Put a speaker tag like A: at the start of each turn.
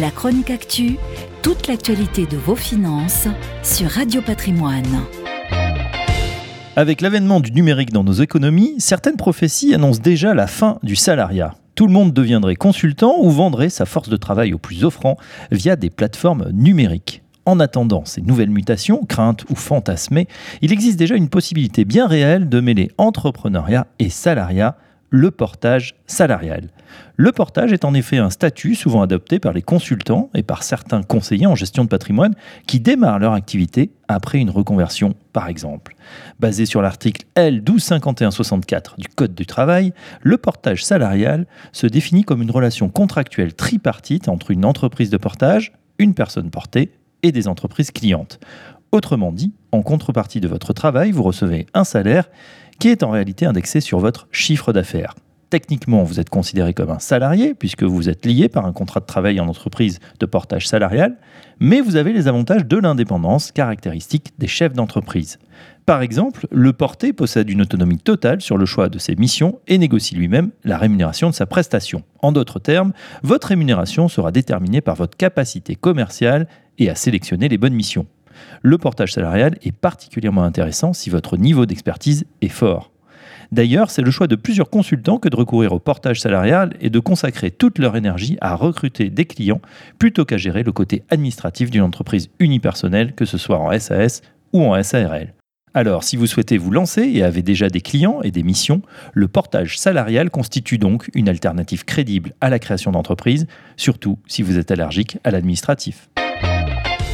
A: La chronique actu, toute l'actualité de vos finances sur Radio Patrimoine.
B: Avec l'avènement du numérique dans nos économies, certaines prophéties annoncent déjà la fin du salariat. Tout le monde deviendrait consultant ou vendrait sa force de travail au plus offrant via des plateformes numériques. En attendant ces nouvelles mutations, craintes ou fantasmées, il existe déjà une possibilité bien réelle de mêler entrepreneuriat et salariat le portage salarial. Le portage est en effet un statut souvent adopté par les consultants et par certains conseillers en gestion de patrimoine qui démarrent leur activité après une reconversion, par exemple. Basé sur l'article L 125164 du Code du travail, le portage salarial se définit comme une relation contractuelle tripartite entre une entreprise de portage, une personne portée et des entreprises clientes. Autrement dit, en contrepartie de votre travail, vous recevez un salaire qui est en réalité indexé sur votre chiffre d'affaires. Techniquement, vous êtes considéré comme un salarié puisque vous êtes lié par un contrat de travail en entreprise de portage salarial, mais vous avez les avantages de l'indépendance caractéristique des chefs d'entreprise. Par exemple, le porté possède une autonomie totale sur le choix de ses missions et négocie lui-même la rémunération de sa prestation. En d'autres termes, votre rémunération sera déterminée par votre capacité commerciale et à sélectionner les bonnes missions le portage salarial est particulièrement intéressant si votre niveau d'expertise est fort. D'ailleurs, c'est le choix de plusieurs consultants que de recourir au portage salarial et de consacrer toute leur énergie à recruter des clients plutôt qu'à gérer le côté administratif d'une entreprise unipersonnelle, que ce soit en SAS ou en SARL. Alors, si vous souhaitez vous lancer et avez déjà des clients et des missions, le portage salarial constitue donc une alternative crédible à la création d'entreprise, surtout si vous êtes allergique à l'administratif.